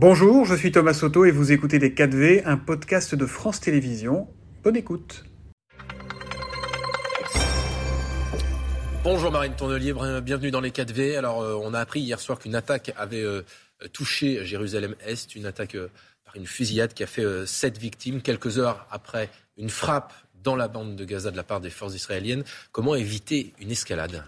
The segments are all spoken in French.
Bonjour, je suis Thomas Soto et vous écoutez Les 4V, un podcast de France Télévisions. Bonne écoute. Bonjour Marine Tournelier, bienvenue dans les 4V. Alors, euh, on a appris hier soir qu'une attaque avait euh, touché Jérusalem-Est, une attaque euh, par une fusillade qui a fait sept victimes quelques heures après une frappe dans la bande de Gaza de la part des forces israéliennes. Comment éviter une escalade?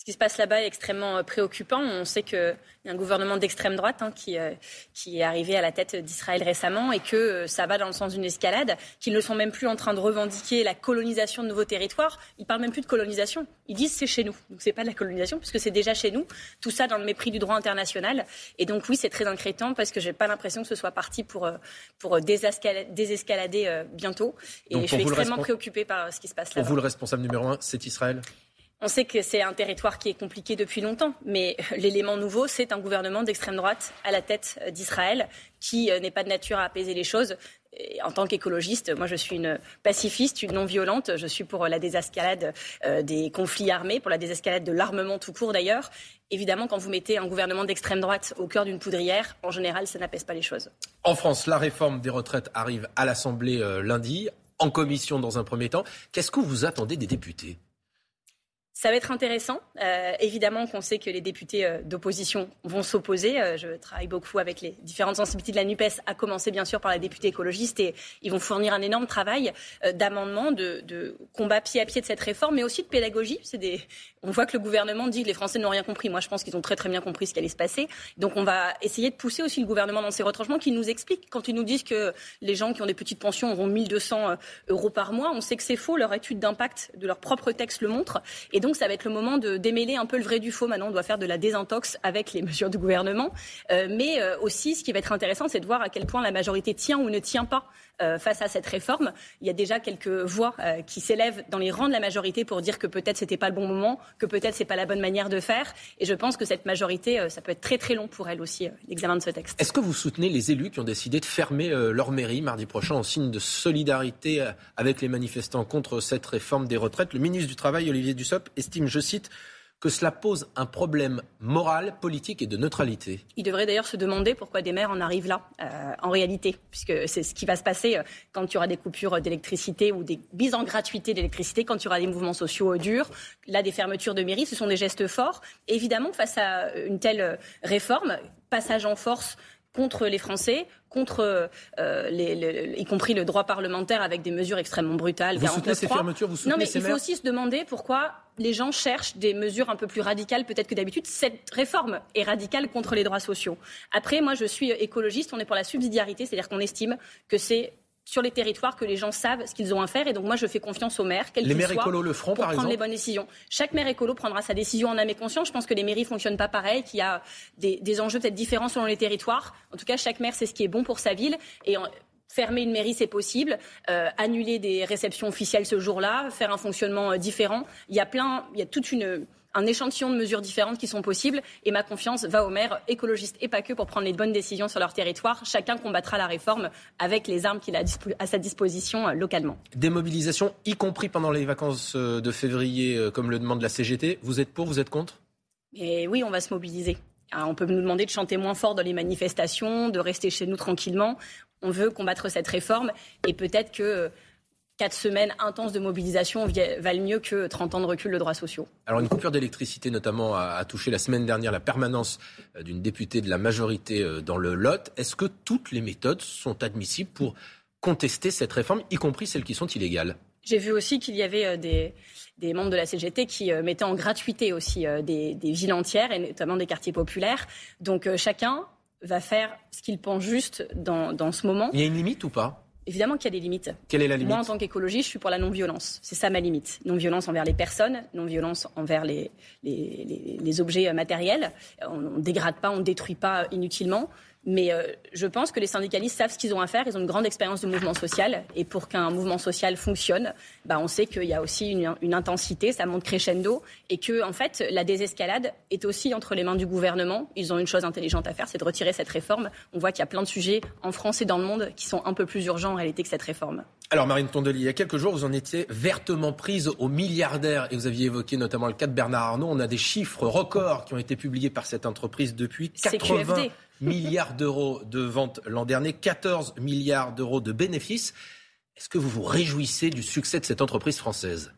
Ce qui se passe là-bas est extrêmement euh, préoccupant. On sait qu'il y a un gouvernement d'extrême droite hein, qui, euh, qui est arrivé à la tête d'Israël récemment et que euh, ça va dans le sens d'une escalade, qu'ils ne sont même plus en train de revendiquer la colonisation de nouveaux territoires. Ils parlent même plus de colonisation. Ils disent c'est chez nous. Donc c'est pas de la colonisation puisque c'est déjà chez nous. Tout ça dans le mépris du droit international. Et donc oui, c'est très inquiétant parce que j'ai pas l'impression que ce soit parti pour, pour désescalader bientôt. Et je suis extrêmement préoccupée par ce qui se passe là. Pour vous, le responsable numéro un, c'est Israël? On sait que c'est un territoire qui est compliqué depuis longtemps, mais l'élément nouveau, c'est un gouvernement d'extrême droite à la tête d'Israël qui euh, n'est pas de nature à apaiser les choses. en tant qu'écologiste, moi je suis une pacifiste, une non violente. Je suis pour la désescalade euh, des conflits armés, pour la désescalade de l'armement tout court d'ailleurs. Évidemment, quand vous mettez un gouvernement d'extrême droite au cœur d'une poudrière, en général, ça n'apaise pas les choses. En France, la réforme des retraites arrive à l'Assemblée euh, lundi, en commission dans un premier temps. Qu'est-ce que vous attendez des députés? Ça va être intéressant. Euh, évidemment qu'on sait que les députés euh, d'opposition vont s'opposer. Euh, je travaille beaucoup avec les différentes sensibilités de la NUPES, à commencer bien sûr par la députée écologiste, et ils vont fournir un énorme travail d'amendement, de, de, combat pied à pied de cette réforme, mais aussi de pédagogie. On voit que le gouvernement dit que les Français n'ont rien compris. Moi, je pense qu'ils ont très très bien compris ce qui allait se passer. Donc on va essayer de pousser aussi le gouvernement dans ses retranchements, qui nous explique quand ils nous disent que les gens qui ont des petites pensions auront 1200 euros par mois. On sait que c'est faux. Leur étude d'impact de leur propre texte le montre. Et donc, donc ça va être le moment de démêler un peu le vrai du faux. Maintenant, on doit faire de la désintox avec les mesures du gouvernement. Euh, mais euh, aussi, ce qui va être intéressant, c'est de voir à quel point la majorité tient ou ne tient pas euh, face à cette réforme. Il y a déjà quelques voix qui s'élèvent dans les rangs de la majorité pour dire que peut-être c'était pas le bon moment, que peut-être c'est pas la bonne manière de faire. Et je pense que cette majorité, ça peut être très très long pour elle aussi, l'examen de ce texte. Est-ce que vous soutenez les élus qui ont décidé de fermer leur mairie mardi prochain en signe de solidarité avec les manifestants contre cette réforme des retraites? Le ministre du Travail, Olivier Dussopt, estime, je cite, que cela pose un problème moral, politique et de neutralité. Il devrait d'ailleurs se demander pourquoi des maires en arrivent là, euh, en réalité, puisque c'est ce qui va se passer euh, quand il y aura des coupures d'électricité ou des mises en gratuité d'électricité, quand il y aura des mouvements sociaux durs. Là, des fermetures de mairies, ce sont des gestes forts. évidemment, face à une telle réforme, passage en force contre les Français, contre euh, les, y compris le droit parlementaire avec des mesures extrêmement brutales. Vous soutenez ces fermetures vous soutenez Non, mais il faut aussi se demander pourquoi les gens cherchent des mesures un peu plus radicales peut-être que d'habitude. Cette réforme est radicale contre les droits sociaux. Après, moi, je suis écologiste. On est pour la subsidiarité, c'est-à-dire qu'on estime que c'est sur les territoires que les gens savent ce qu'ils ont à faire. Et donc moi, je fais confiance aux maires, quels Les maires écolos le feront, pour par prendre les bonnes décisions. Chaque maire écolo prendra sa décision en âme et conscience. Je pense que les mairies fonctionnent pas pareil, qu'il y a des, enjeux peut-être différents selon les territoires. En tout cas, chaque maire sait ce qui est bon pour sa ville. Et Fermer une mairie, c'est possible. Euh, annuler des réceptions officielles ce jour-là, faire un fonctionnement euh, différent. Il y a plein, il y a toute une un échantillon de mesures différentes qui sont possibles. Et ma confiance va aux maires écologistes et pas que pour prendre les bonnes décisions sur leur territoire. Chacun combattra la réforme avec les armes qu'il a à sa disposition euh, localement. Des mobilisations, y compris pendant les vacances euh, de février, euh, comme le demande la CGT. Vous êtes pour, vous êtes contre? Et oui, on va se mobiliser. Hein, on peut nous demander de chanter moins fort dans les manifestations, de rester chez nous tranquillement. On veut combattre cette réforme et peut-être que quatre semaines intenses de mobilisation valent mieux que 30 ans de recul de droits sociaux. Alors une coupure d'électricité notamment a, touché la semaine dernière la permanence euh, d'une députée de la majorité euh, dans le Lot. Est-ce que toutes les méthodes sont admissibles pour contester cette réforme, y compris celles qui sont illégales? J'ai vu aussi qu'il y avait euh, des, membres de la CGT qui mettaient en gratuité aussi des, villes entières et notamment des quartiers populaires. Donc chacun va faire ce qu'il pense juste dans, dans ce moment. Il y a une limite ou pas? Évidemment qu'il y a des limites. Quelle est la limite Moi, en tant qu'écologiste, je suis pour la non-violence. C'est ça ma limite. Non-violence envers les personnes, non-violence envers les, les, les, objets matériels. On ne dégrade pas, on ne détruit pas inutilement. Mais euh, je pense que les syndicalistes savent ce qu'ils ont à faire. Ils ont une grande expérience de mouvement social. Et pour qu'un mouvement social fonctionne, bah, on sait qu'il y a aussi une, intensité, ça monte crescendo. Et que, en fait, la désescalade est aussi entre les mains du gouvernement. Ils ont une chose intelligente à faire, c'est de retirer cette réforme. On voit qu'il y a plein de sujets en France et dans le monde qui sont un peu plus urgents en réalité que cette réforme. Alors Marine Tondelier, il y a quelques jours, vous en étiez vertement prise aux milliardaires et vous aviez évoqué notamment le cas de Bernard Arnault. On a des chiffres records qui ont été publiés par cette entreprise depuis 80 milliards d'euros de ventes l'an dernier, 14 milliards d'euros de bénéfices. Est-ce que vous vous réjouissez du succès de cette entreprise française?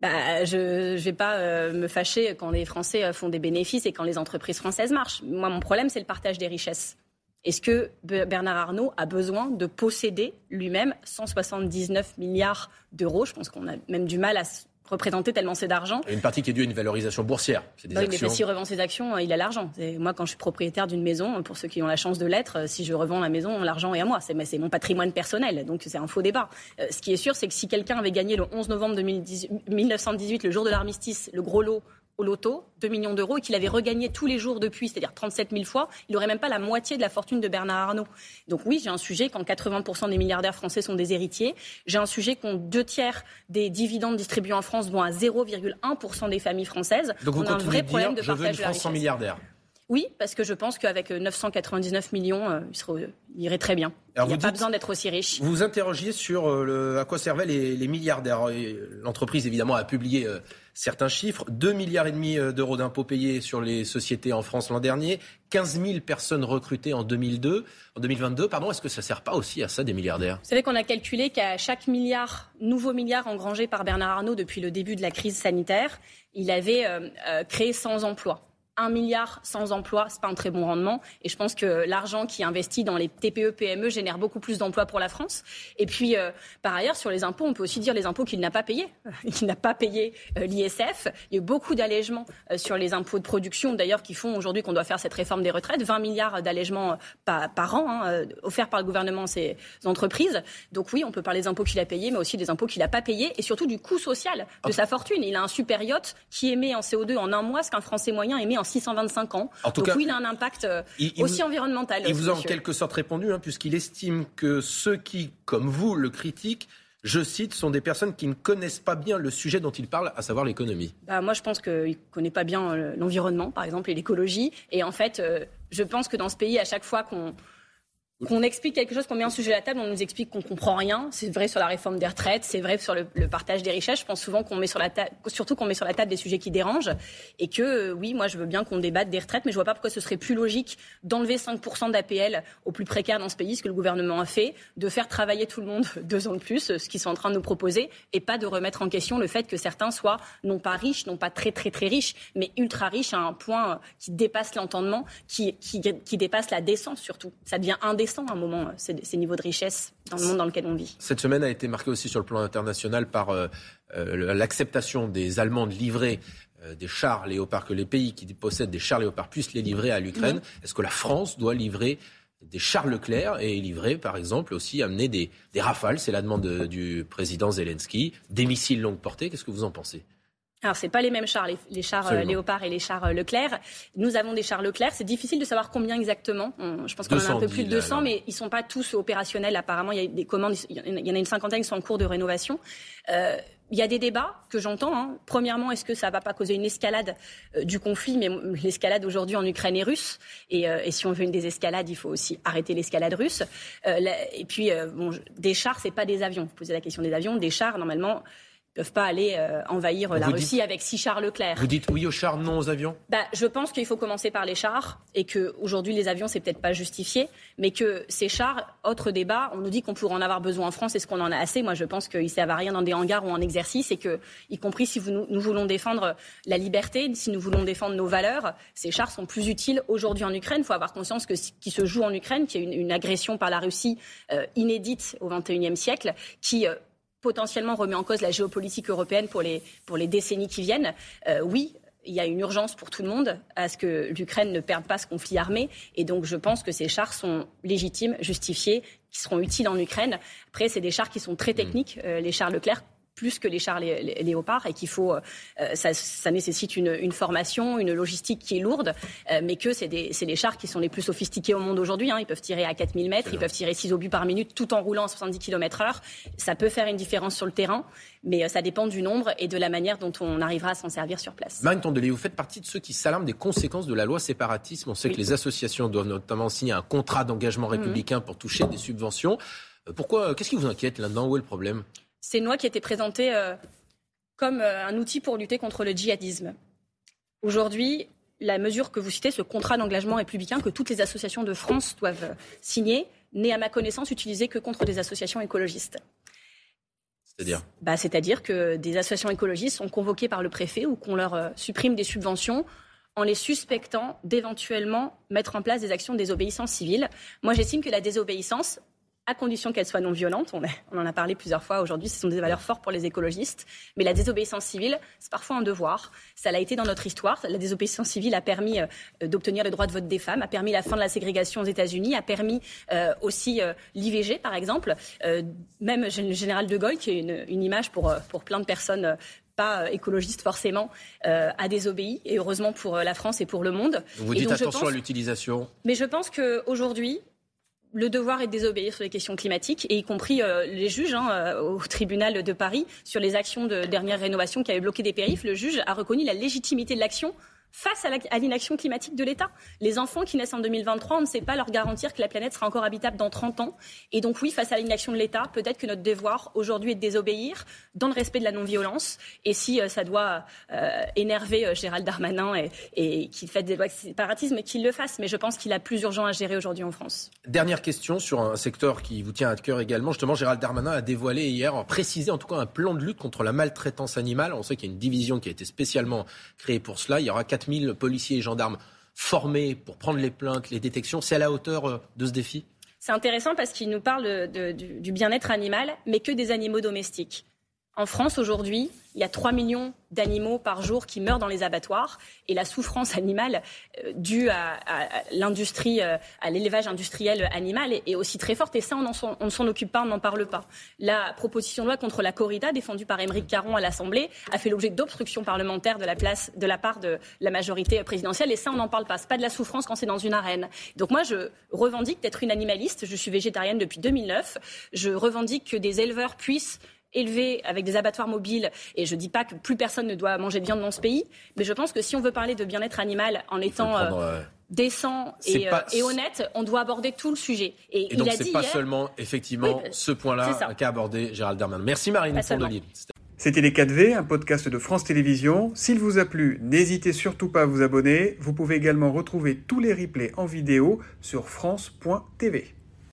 Bah, je ne vais pas euh, me fâcher quand les Français euh, font des bénéfices et quand les entreprises françaises marchent. Moi, mon problème, c'est le partage des richesses. Est-ce que Bernard Arnault a besoin de posséder lui-même 179 milliards d'euros? Je pense qu'on a même du mal à représenter tellement c'est d'argent. Une partie qui est due à une valorisation boursière. Des oui, mais s'il revend ses actions, il a l'argent. Moi, quand je suis propriétaire d'une maison, pour ceux qui ont la chance de l'être, si je revends la maison, l'argent est à moi. C'est mon patrimoine personnel, donc c'est un faux débat. Euh, ce qui est sûr, c'est que si quelqu'un avait gagné le 11 novembre 1918, le jour de l'armistice, le gros lot au loto, 2 millions d'euros, et qu'il avait regagné tous les jours depuis, c'est-à-dire 37 000 fois, il n'aurait même pas la moitié de la fortune de Bernard Arnault. Donc oui, j'ai un sujet quand 80% des milliardaires français sont des héritiers. J'ai un sujet quand deux tiers des dividendes distribués en France vont à 0,1% des familles françaises. Donc vous On a un vrai problème de je veux une France sans milliardaires. Oui, parce que je pense qu'avec 999 millions, euh, il, irait très bien. il n'y a pas besoin d'être aussi riche. Vous vous interrogiez sur euh, le, à quoi servaient les, milliardaires. L'entreprise, évidemment, a publié euh, certains chiffres. 2 milliards et demi d'euros d'impôts payés sur les sociétés en France l'an dernier. 15 000 personnes recrutées en 2002, en 2022. Pardon, est-ce que ça ne sert pas aussi à ça des milliardaires? Vous savez qu'on a calculé qu'à chaque milliard, nouveau milliard engrangé par Bernard Arnault depuis le début de la crise sanitaire, il avait créé 100 emplois un milliard sans emploi, c'est pas un très bon rendement. Et je pense que l'argent qui est investi dans les TPE, PME génère beaucoup plus d'emplois pour la France. Et puis, euh, par ailleurs, sur les impôts, on peut aussi dire les impôts qu'il n'a pas payés. Il n'a pas payé euh, l'ISF. Il y a eu beaucoup d'allègements euh, sur les impôts de production, d'ailleurs, qui font aujourd'hui qu'on doit faire cette réforme des retraites. 20 milliards d'allègements par, par, an hein, offerts par le gouvernement à ces entreprises. Donc oui, on peut parler des impôts qu'il a payés, mais aussi des impôts qu'il n'a pas payés, et surtout du coût social de sa fortune. Il a un super yacht qui émet en CO2 en un mois ce qu'un Français moyen émet en 625 ans. En tout Donc cas, oui, il a un impact euh, aussi environnemental. Il vous a en quelque sorte répondu, hein, puisqu'il estime que ceux qui, comme vous, le critiquent, je cite, sont des personnes qui ne connaissent pas bien le sujet dont il parle, à savoir l'économie. Bah, moi, je pense qu'il ne connaît pas bien euh, l'environnement, par exemple, et l'écologie. Et en fait, euh, je pense que dans ce pays, à chaque fois qu'on qu'on explique quelque chose, qu'on met un sujet à la table, on nous explique qu'on comprend rien. C'est vrai sur la réforme des retraites, c'est vrai sur le, partage des richesses. Je pense souvent qu'on met sur la table, surtout qu'on met sur la table des sujets qui dérangent. Et que, euh, oui, moi, je veux bien qu'on débatte des retraites, mais je vois pas pourquoi ce serait plus logique d'enlever 5% d'APL aux plus précaires dans ce pays, ce que le gouvernement a fait, de faire travailler tout le monde deux ans de plus, ce qu'ils sont en train de nous proposer, et pas de remettre en question le fait que certains soient non pas riches, non pas très très très riches, mais ultra riches à un point qui dépasse l'entendement, qui, qui, qui dépasse la décence surtout. Ça devient indécent à un moment, euh, ces, niveaux de richesse dans le monde dans lequel on vit. Cette semaine a été marquée aussi sur le plan international par euh, euh, l'acceptation des Allemands de livrer des chars léopards, que les pays qui possèdent des chars léopards puissent les livrer à l'Ukraine. Mhm. Est-ce que la France doit livrer des chars Leclerc et livrer, par exemple, aussi amener des, des rafales, c'est la demande du président Zelensky, des missiles longue portée. Qu'est-ce que vous en pensez? Alors, c'est pas les mêmes chars, les, chars euh, Léopard et les chars euh, Leclerc. Nous avons des chars Leclerc. C'est difficile de savoir combien exactement. je pense qu'on en a un peu plus de 200, mais ils sont pas tous opérationnels. Apparemment, il y a des commandes. Il y en a une cinquantaine qui sont en cours de rénovation. Euh, il y a des débats que j'entends. Hein. Premièrement, est-ce que ça ne va pas causer une escalade du conflit? Mais l'escalade aujourd'hui en Ukraine est russe. Et, si on veut une désescalade, il faut aussi arrêter l'escalade russe. et puis, bon, des chars, c'est pas des avions. Vous posez la question des avions. Des chars, normalement, peuvent pas aller euh, envahir la Russie avec six chars Leclerc. Vous dites oui aux chars, non aux avions? Bah, Je pense qu'il faut commencer par les chars et qu'aujourd'hui les avions, c'est peut-être pas justifié, mais que ces chars, autre débat, on nous dit qu'on pourrait en avoir besoin en France, est-ce qu'on en a assez? Moi je pense qu'ils ne servent à rien dans des hangars ou en exercice et que, y compris si vous, nous voulons défendre la liberté, si nous voulons défendre nos valeurs, ces chars sont plus utiles aujourd'hui en Ukraine. Il faut avoir conscience que ce qui se joue en Ukraine, qui est une, agression par la Russie euh, inédite au XXIe siècle, qui euh, potentiellement remet en cause la géopolitique européenne pour les, pour les décennies qui viennent, euh, oui, il y a une urgence pour tout le monde à ce que l'Ukraine ne perde pas ce conflit armé. Et donc, je pense que ces chars sont légitimes, justifiés, qui seront utiles en Ukraine. Après, c'est des chars qui sont très techniques, euh, les chars Leclerc plus que les chars léopards et qu'il faut, euh, ça, ça, nécessite une, une, formation, une logistique qui est lourde, euh, mais que c'est les chars qui sont les plus sophistiqués au monde aujourd'hui. Hein. Ils peuvent tirer à 4000 mètres, ils peuvent tirer 6 obus par minute tout en roulant à 70 km heure. Ça peut faire une différence sur le terrain, mais euh, ça dépend du nombre et de la manière dont on arrivera à s'en servir sur place. Marine Tondelier, vous faites partie de ceux qui s'alarment des conséquences de la loi séparatisme. On sait que les associations doivent notamment signer un contrat d'engagement républicain pour toucher des subventions. Pourquoi Qu'est-ce qui vous inquiète là-dedans? Où est le problème? C'est une loi qui été présentée comme un outil pour lutter contre le djihadisme. Aujourd'hui, la mesure que vous citez, ce contrat d'engagement républicain que toutes les associations de France doivent signer, n'est à ma connaissance utilisé que contre des associations écologistes. C'est-à-dire bah, C'est-à-dire que des associations écologistes sont convoquées par le préfet ou qu'on leur euh, supprime des subventions en les suspectant d'éventuellement mettre en place des actions de désobéissance civile. Moi, j'estime que la désobéissance, à condition qu'elle soit non violente. On, en a parlé plusieurs fois aujourd'hui, ce sont des valeurs fortes pour les écologistes. Mais la désobéissance civile, c'est parfois un devoir. Ça l'a été dans notre histoire. La désobéissance civile a permis euh, d'obtenir le droit de vote des femmes, a permis la fin de la ségrégation aux États-Unis, a permis euh, aussi euh, l'IVG, par exemple. même le général de Gaulle, qui est une, image pour, pour plein de personnes pas écologistes forcément, a désobéi, et heureusement pour la France et pour le monde. Vous dites attention à l'utilisation. Mais je pense qu'aujourd'hui, le devoir est de désobéir sur les questions climatiques, et y compris euh, les juges hein, euh, au tribunal de Paris sur les actions de dernière rénovation qui avaient bloqué des périphes. Le juge a reconnu la légitimité de l'action face à l'inaction climatique de l'État. Les enfants qui naissent en 2023, on ne sait pas leur garantir que la planète sera encore habitable dans 30 ans. Et donc oui, face à l'inaction de l'État, peut-être que notre devoir aujourd'hui est de désobéir dans le respect de la non-violence. Et si euh, ça doit euh, énerver euh, Gérald Darmanin et, qu'il fait des lois de séparatisme, qu'il le fasse. Mais je pense qu'il a plus urgent à gérer aujourd'hui en France. Dernière question sur un secteur qui vous tient à cœur également. Justement, Gérald Darmanin a dévoilé hier, précisé en tout cas un plan de lutte contre la maltraitance animale. On sait qu'il y a une division qui a été spécialement créée pour cela. Il y aura 4000 policiers et gendarmes formés pour prendre les plaintes, les détections. C'est à la hauteur euh, de ce défi? C'est intéressant parce qu'il nous parle du bien-être animal, mais que des animaux domestiques. En France, aujourd'hui, il y a 3 millions d'animaux par jour qui meurent dans les abattoirs et la souffrance animale euh, due à, l'industrie, euh, à l'élevage industriel animal est, aussi très forte et on, ne s'en occupe pas, on n'en parle pas. La proposition de loi contre la corrida défendue par Émeric Caron à l'Assemblée a fait l'objet d'obstructions parlementaires de la, place, part de la majorité présidentielle et ça, on n'en parle pas. C'est pas de la souffrance quand c'est dans une arène. Donc moi, je revendique d'être une animaliste. Je suis végétarienne depuis 2009. Je revendique que des éleveurs puissent élevé avec des abattoirs mobiles, et je ne dis pas que plus personne ne doit manger de viande dans ce pays, mais je pense que si on veut parler de bien-être animal en étant euh, décent euh, et, honnête, on doit aborder tout le sujet. Et, donc c'est pas seulement effectivement ce point-là qu'a abordé Gérald Darmanin. Merci Marine Fondelier. C'était Les 4V, un podcast de France Télévisions. S'il vous a plu, n'hésitez surtout pas à vous abonner. Vous pouvez également retrouver tous les replays en vidéo sur France.tv.